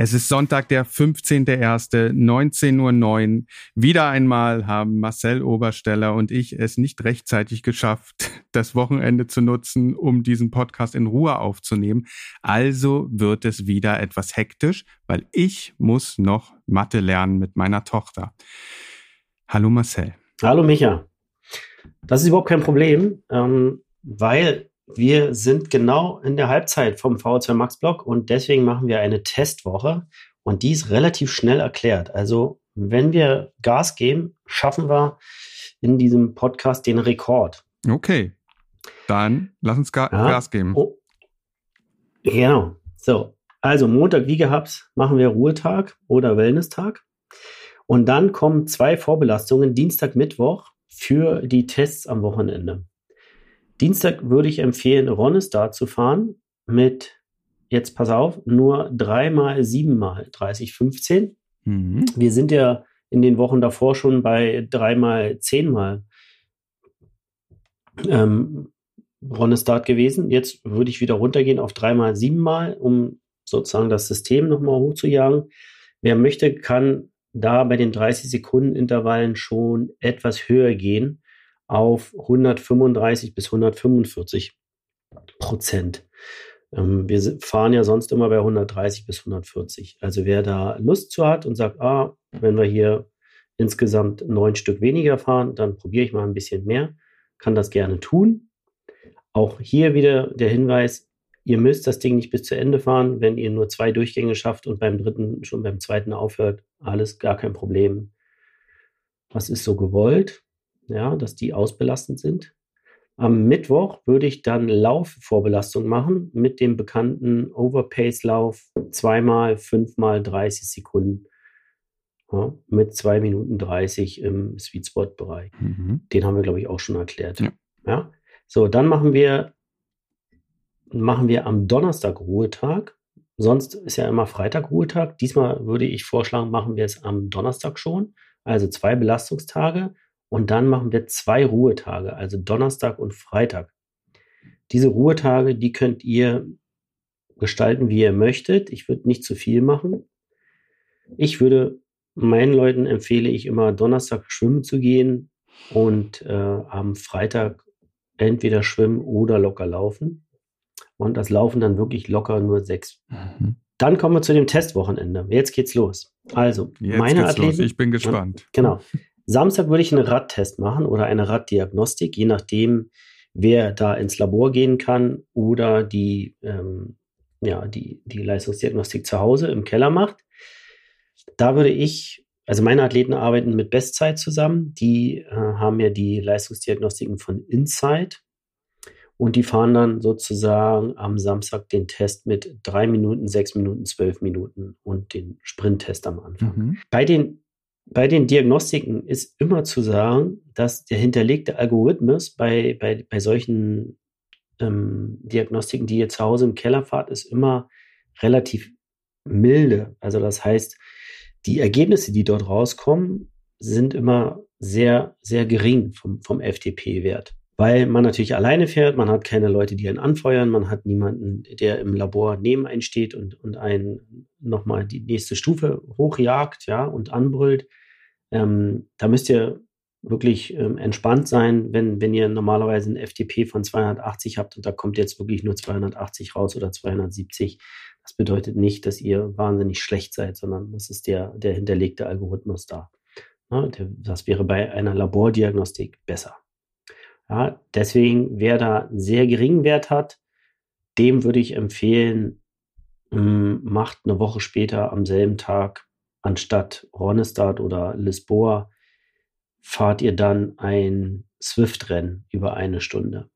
Es ist Sonntag, der 15.01., 19.09 Uhr. Wieder einmal haben Marcel Obersteller und ich es nicht rechtzeitig geschafft, das Wochenende zu nutzen, um diesen Podcast in Ruhe aufzunehmen. Also wird es wieder etwas hektisch, weil ich muss noch Mathe lernen mit meiner Tochter. Hallo Marcel. Hallo Micha. Das ist überhaupt kein Problem, ähm, weil wir sind genau in der Halbzeit vom VO2 Max Block und deswegen machen wir eine Testwoche und die ist relativ schnell erklärt. Also wenn wir Gas geben, schaffen wir in diesem Podcast den Rekord. Okay, dann lass uns Ga ja. Gas geben. Oh. Genau. So, also Montag wie gehabt machen wir Ruhetag oder Wellness-Tag. Und dann kommen zwei Vorbelastungen, Dienstag, Mittwoch, für die Tests am Wochenende. Dienstag würde ich empfehlen, Ronnestar zu fahren mit, jetzt pass auf, nur dreimal, siebenmal 30, 15. Mhm. Wir sind ja in den Wochen davor schon bei dreimal, zehnmal ähm, Ronnestart gewesen. Jetzt würde ich wieder runtergehen auf dreimal, siebenmal, um sozusagen das System nochmal hochzujagen. Wer möchte, kann da bei den 30 Sekunden Intervallen schon etwas höher gehen auf 135 bis 145 Prozent. Ähm, wir fahren ja sonst immer bei 130 bis 140. Also wer da Lust zu hat und sagt, ah, wenn wir hier insgesamt neun Stück weniger fahren, dann probiere ich mal ein bisschen mehr, kann das gerne tun. Auch hier wieder der Hinweis, ihr müsst das Ding nicht bis zu Ende fahren. Wenn ihr nur zwei Durchgänge schafft und beim dritten schon beim zweiten aufhört, alles gar kein Problem. Was ist so gewollt? ja, dass die ausbelastend sind. Am Mittwoch würde ich dann Laufvorbelastung machen mit dem bekannten Overpace-Lauf zweimal, fünfmal 30 Sekunden. Ja, mit zwei Minuten 30 im Sweet Spot-Bereich. Mhm. Den haben wir, glaube ich, auch schon erklärt. Ja. ja. So, dann machen wir, machen wir am Donnerstag Ruhetag. Sonst ist ja immer Freitag Ruhetag. Diesmal würde ich vorschlagen, machen wir es am Donnerstag schon. Also zwei Belastungstage und dann machen wir zwei Ruhetage, also Donnerstag und Freitag. Diese Ruhetage, die könnt ihr gestalten, wie ihr möchtet. Ich würde nicht zu viel machen. Ich würde meinen Leuten empfehle ich immer Donnerstag schwimmen zu gehen und äh, am Freitag entweder schwimmen oder locker laufen. Und das Laufen dann wirklich locker nur sechs. Mhm. Dann kommen wir zu dem Testwochenende. Jetzt geht's los. Also, Jetzt meine Athleten. Los. Ich bin gespannt. Genau. Samstag würde ich einen Radtest machen oder eine Raddiagnostik, je nachdem, wer da ins Labor gehen kann oder die, ähm, ja, die, die Leistungsdiagnostik zu Hause im Keller macht. Da würde ich, also meine Athleten arbeiten mit Bestzeit zusammen. Die äh, haben ja die Leistungsdiagnostiken von Insight. Und die fahren dann sozusagen am Samstag den Test mit drei Minuten, sechs Minuten, zwölf Minuten und den Sprinttest am Anfang. Mhm. Bei den bei den Diagnostiken ist immer zu sagen, dass der hinterlegte Algorithmus bei, bei, bei solchen ähm, Diagnostiken, die ihr zu Hause im Keller fahrt, ist immer relativ milde. Also das heißt, die Ergebnisse, die dort rauskommen, sind immer sehr, sehr gering vom, vom FTP-Wert. Weil man natürlich alleine fährt, man hat keine Leute, die einen anfeuern, man hat niemanden, der im Labor neben einen steht und, und einen nochmal die nächste Stufe hochjagt, ja, und anbrüllt. Ähm, da müsst ihr wirklich ähm, entspannt sein, wenn, wenn ihr normalerweise ein FTP von 280 habt und da kommt jetzt wirklich nur 280 raus oder 270. Das bedeutet nicht, dass ihr wahnsinnig schlecht seid, sondern das ist der, der hinterlegte Algorithmus da. Ja, der, das wäre bei einer Labordiagnostik besser. Ja, deswegen, wer da einen sehr geringen Wert hat, dem würde ich empfehlen, ähm, macht eine Woche später am selben Tag anstatt Ronestad oder Lisboa fahrt ihr dann ein Swift-Rennen über eine Stunde.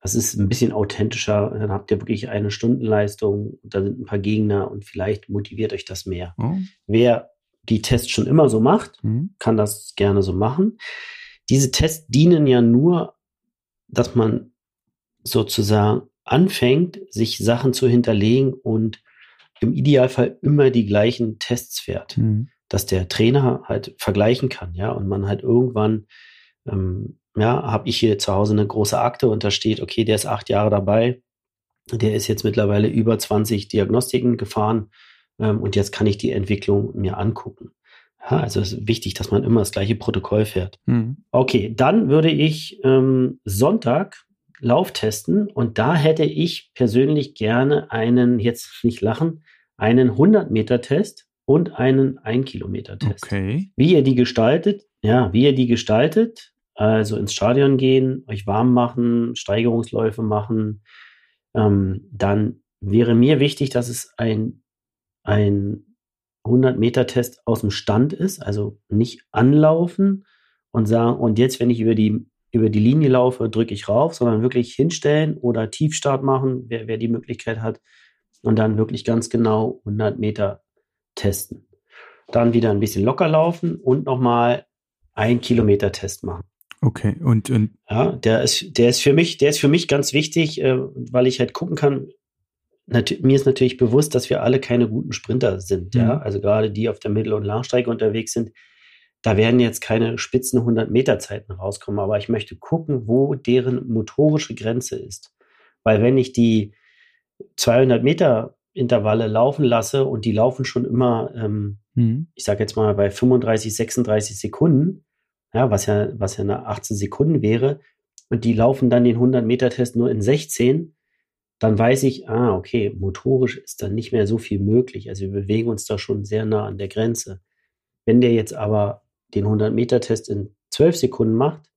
Das ist ein bisschen authentischer. Dann habt ihr wirklich eine Stundenleistung. Da sind ein paar Gegner und vielleicht motiviert euch das mehr. Oh. Wer die Tests schon immer so macht, mhm. kann das gerne so machen. Diese Tests dienen ja nur, dass man sozusagen anfängt, sich Sachen zu hinterlegen und im Idealfall immer die gleichen Tests fährt, mhm. dass der Trainer halt vergleichen kann, ja, und man halt irgendwann ähm, ja, habe ich hier zu Hause eine große Akte und da steht, okay, der ist acht Jahre dabei, der ist jetzt mittlerweile über 20 Diagnostiken gefahren ähm, und jetzt kann ich die Entwicklung mir angucken. Also es ist wichtig, dass man immer das gleiche Protokoll fährt. Mhm. Okay, dann würde ich ähm, Sonntag Lauf testen und da hätte ich persönlich gerne einen, jetzt nicht lachen, einen 100 Meter Test und einen 1 Kilometer Test. Okay. Wie ihr die gestaltet, ja, wie ihr die gestaltet, also ins Stadion gehen, euch warm machen, Steigerungsläufe machen, ähm, dann wäre mir wichtig, dass es ein, ein 100-Meter-Test aus dem Stand ist, also nicht anlaufen und sagen, und jetzt, wenn ich über die, über die Linie laufe, drücke ich rauf, sondern wirklich hinstellen oder Tiefstart machen, wer, wer die Möglichkeit hat, und dann wirklich ganz genau 100 Meter testen. Dann wieder ein bisschen locker laufen und nochmal ein Kilometer Test machen. Okay, und, und ja, der ist, der ist für mich, der ist für mich ganz wichtig, äh, weil ich halt gucken kann, mir ist natürlich bewusst, dass wir alle keine guten Sprinter sind, ja. ja? Mhm. Also gerade die auf der Mittel- und Langstrecke unterwegs sind, da werden jetzt keine spitzen 100 Meter Zeiten rauskommen, aber ich möchte gucken, wo deren motorische Grenze ist. Weil wenn ich die 200 Meter Intervalle laufen lasse und die laufen schon immer, ähm, mhm. ich sage jetzt mal bei 35, 36 Sekunden, ja, was ja, was ja eine 18 Sekunden wäre, und die laufen dann den 100 Meter Test nur in 16, dann weiß ich, ah, okay, motorisch ist dann nicht mehr so viel möglich. Also wir bewegen uns da schon sehr nah an der Grenze. Wenn der jetzt aber den 100-Meter-Test in 12 Sekunden macht,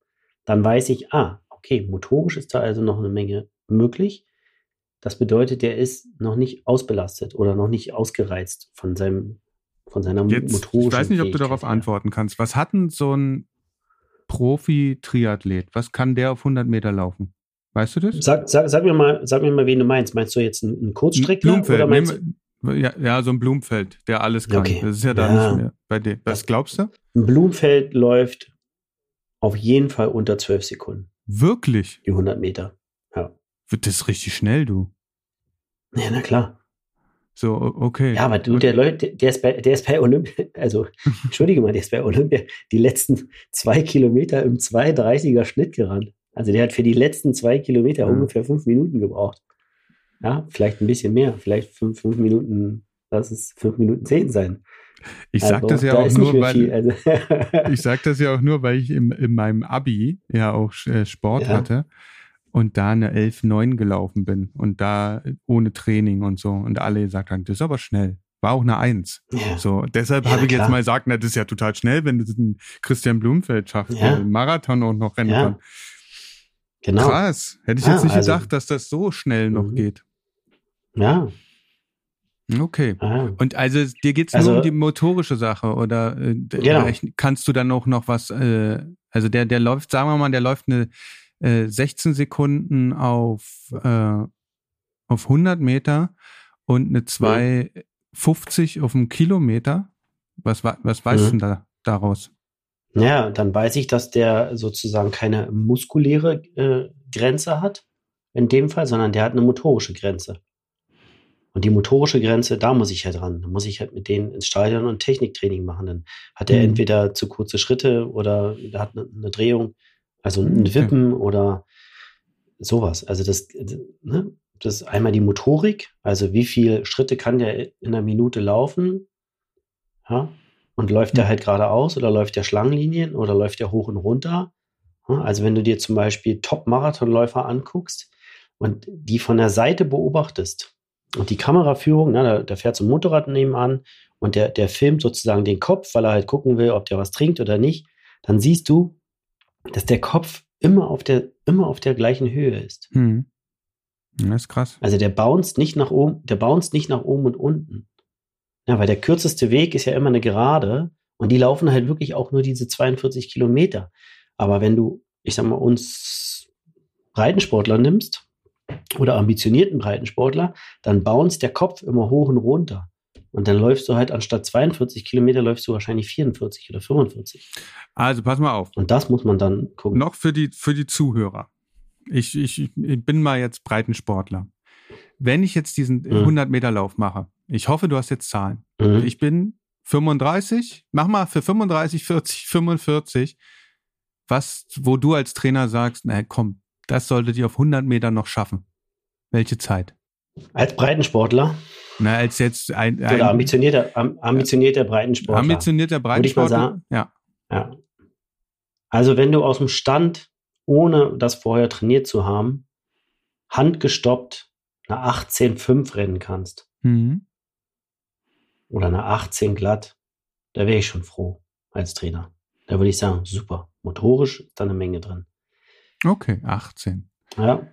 dann weiß ich, ah, okay, motorisch ist da also noch eine Menge möglich. Das bedeutet, der ist noch nicht ausbelastet oder noch nicht ausgereizt von seinem von seiner Jetzt, motorischen Ich weiß nicht, ob du darauf antworten kannst. Was hat denn so ein Profi-Triathlet? Was kann der auf 100 Meter laufen? Weißt du das? Sag, sag, sag, mir mal, sag mir mal, wen du meinst. Meinst du jetzt einen, einen Kurzstreckler? Blumfeld, oder meinst ja, ja, so ein Blumfeld, der alles kann. Okay. Das ist ja da ja. nicht mehr bei dir. Was glaubst du? Ein Blumfeld läuft auf jeden Fall unter 12 Sekunden. Wirklich? Die 100 Meter. Ja. Wird das richtig schnell, du? Ja, na klar. So, okay. Ja, aber du, der Leute, der ist bei, der ist bei Olympia, also, entschuldige mal, der ist bei Olympia die letzten zwei Kilometer im 2,30er Schnitt gerannt. Also der hat für die letzten zwei Kilometer mhm. ungefähr fünf Minuten gebraucht. Ja, vielleicht ein bisschen mehr, vielleicht fünf, fünf Minuten, lass es fünf Minuten zehn sein. Ich also, das ja da auch nur, weil also. ich sag das ja auch nur, weil ich im, in meinem Abi ja auch äh, Sport ja. hatte und da eine 11-9 gelaufen bin und da ohne Training und so und alle gesagt haben, das ist aber schnell. War auch eine Eins. Ja. So, deshalb ja, habe ich klar. jetzt mal gesagt, na, das ist ja total schnell, wenn du einen Christian Blumfeld schaffst, ja. der Marathon auch noch rennen kann. Genau. Krass. Hätte ich ja, jetzt nicht also, gedacht, dass das so schnell noch mhm. geht. Ja. Okay. Ah. Und also dir geht's also, nur um die motorische Sache oder äh, genau. kannst du dann auch noch was, äh, also der, der läuft, sagen wir mal, der läuft eine äh, 16 Sekunden auf, äh, auf 100 Meter und eine 250 mhm. auf einen Kilometer. Was, was weißt mhm. du da, daraus? Ja, dann weiß ich, dass der sozusagen keine muskuläre äh, Grenze hat, in dem Fall, sondern der hat eine motorische Grenze. Und die motorische Grenze, da muss ich halt ran. Da muss ich halt mit denen ins Stadion und Techniktraining machen. Dann hat er mhm. entweder zu kurze Schritte oder er hat eine, eine Drehung, also ein okay. Wippen oder sowas. Also das, ne, das ist einmal die Motorik, also wie viele Schritte kann der in einer Minute laufen? Ja, und läuft der halt geradeaus oder läuft der Schlangenlinien oder läuft der hoch und runter? Also wenn du dir zum Beispiel Top-Marathonläufer anguckst und die von der Seite beobachtest und die Kameraführung, na, da, da fährt so ein Motorrad nebenan und der, der filmt sozusagen den Kopf, weil er halt gucken will, ob der was trinkt oder nicht, dann siehst du, dass der Kopf immer auf der, immer auf der gleichen Höhe ist. Hm. Das ist krass. Also der bounced nicht nach oben, der bounced nicht nach oben und unten. Ja, weil der kürzeste Weg ist ja immer eine Gerade und die laufen halt wirklich auch nur diese 42 Kilometer. Aber wenn du, ich sag mal, uns Breitensportler nimmst oder ambitionierten Breitensportler, dann bounce der Kopf immer hoch und runter. Und dann läufst du halt anstatt 42 Kilometer läufst du wahrscheinlich 44 oder 45. Also pass mal auf. Und das muss man dann gucken. Noch für die, für die Zuhörer. Ich, ich, ich bin mal jetzt Breitensportler. Wenn ich jetzt diesen mhm. 100 Meter Lauf mache, ich hoffe, du hast jetzt Zahlen. Mhm. Ich bin 35, mach mal für 35, 40, 45. was, wo du als Trainer sagst, na komm, das solltet ihr auf 100 Meter noch schaffen? Welche Zeit? Als Breitensportler? Na, als jetzt ein, ein Oder ambitionierter, ambitionierter Breitensportler. Ambitionierter Breitensportler? Würde ich mal sagen. Ja. ja. Also wenn du aus dem Stand, ohne das vorher trainiert zu haben, handgestoppt eine 18,5 rennen kannst. Mhm. Oder eine 18 glatt, da wäre ich schon froh als Trainer. Da würde ich sagen, super. Motorisch ist da eine Menge drin. Okay, 18. Ja.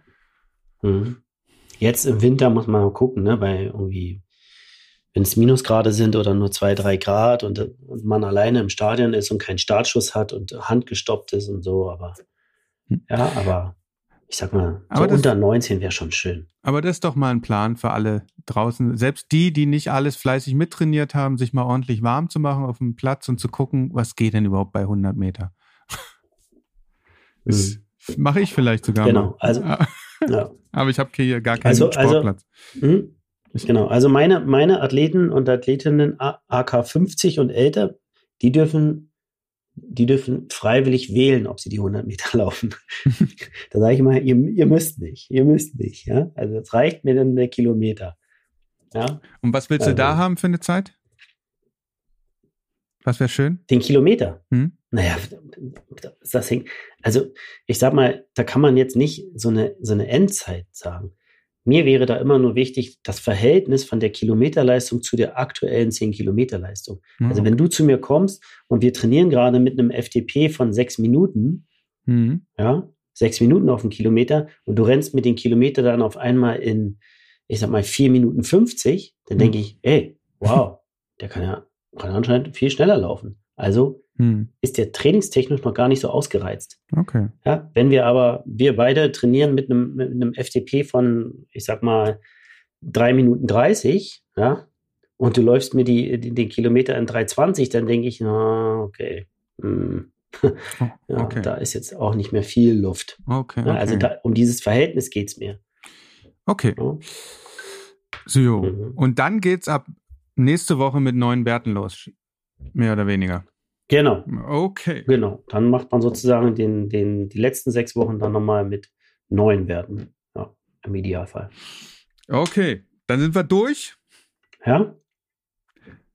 Mhm. Jetzt im Winter muss man mal gucken, ne, weil irgendwie, wenn es Minusgrade sind oder nur zwei, drei Grad und, und, man alleine im Stadion ist und keinen Startschuss hat und handgestoppt ist und so, aber hm. ja, aber ich sag mal, so das, unter 19 wäre schon schön. Aber das ist doch mal ein Plan für alle draußen. Selbst die, die nicht alles fleißig mittrainiert haben, sich mal ordentlich warm zu machen auf dem Platz und zu gucken, was geht denn überhaupt bei 100 Meter. Das mhm. mache ich vielleicht sogar genau, mal. Also, ja. Aber ich habe hier gar keinen also, also Sportplatz. Also, genau, also meine, meine Athleten und Athletinnen AK 50 und älter, die dürfen die dürfen freiwillig wählen, ob sie die 100 Meter laufen. da sage ich immer, ihr, ihr, müsst nicht, ihr müsst nicht. Ja? Also es reicht mir dann der Kilometer. Ja? Und was willst also, du da haben für eine Zeit? Was wäre schön? Den Kilometer. Hm? Naja, das hängt. Also ich sag mal, da kann man jetzt nicht so eine, so eine Endzeit sagen. Mir wäre da immer nur wichtig, das Verhältnis von der Kilometerleistung zu der aktuellen 10-Kilometer-Leistung. Mhm. Also wenn du zu mir kommst und wir trainieren gerade mit einem FTP von sechs Minuten, mhm. ja, sechs Minuten auf einen Kilometer und du rennst mit den Kilometer dann auf einmal in, ich sag mal, vier Minuten 50, dann mhm. denke ich, ey, wow, der kann ja kann anscheinend viel schneller laufen. Also hm. ist der trainingstechnisch noch gar nicht so ausgereizt. Okay. Ja, wenn wir aber, wir beide trainieren mit einem, mit einem FTP von, ich sag mal, drei Minuten 30, ja, und du läufst mir die, die, den Kilometer in 3,20, dann denke ich, na, okay. Hm. ja, okay. Da ist jetzt auch nicht mehr viel Luft. Okay. okay. also da, um dieses Verhältnis geht es mir. Okay. Ja. So, mhm. und dann geht's ab nächste Woche mit neuen Werten los. Mehr oder weniger. Genau. Okay. Genau. Dann macht man sozusagen den, den, die letzten sechs Wochen dann nochmal mit neuen Werten. Ja, im Idealfall. Okay. Dann sind wir durch. Ja.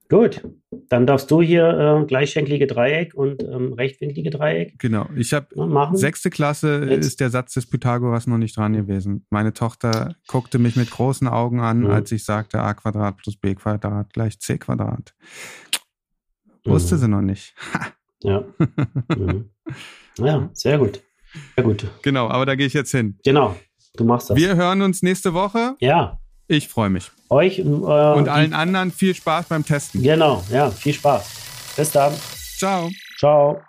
Gut. Dann darfst du hier äh, gleichschenklige Dreieck und ähm, rechtwinklige Dreieck. Genau. Ich habe sechste Klasse Jetzt. ist der Satz des Pythagoras noch nicht dran gewesen. Meine Tochter guckte mich mit großen Augen an, mhm. als ich sagte a Quadrat plus b Quadrat gleich c Quadrat. Wusste mhm. sie noch nicht. ja. Mhm. Ja, sehr gut. Sehr gut. Genau, aber da gehe ich jetzt hin. Genau, du machst das. Wir hören uns nächste Woche. Ja. Ich freue mich. Euch äh, und allen anderen viel Spaß beim Testen. Genau, ja, viel Spaß. Bis dann. Ciao. Ciao.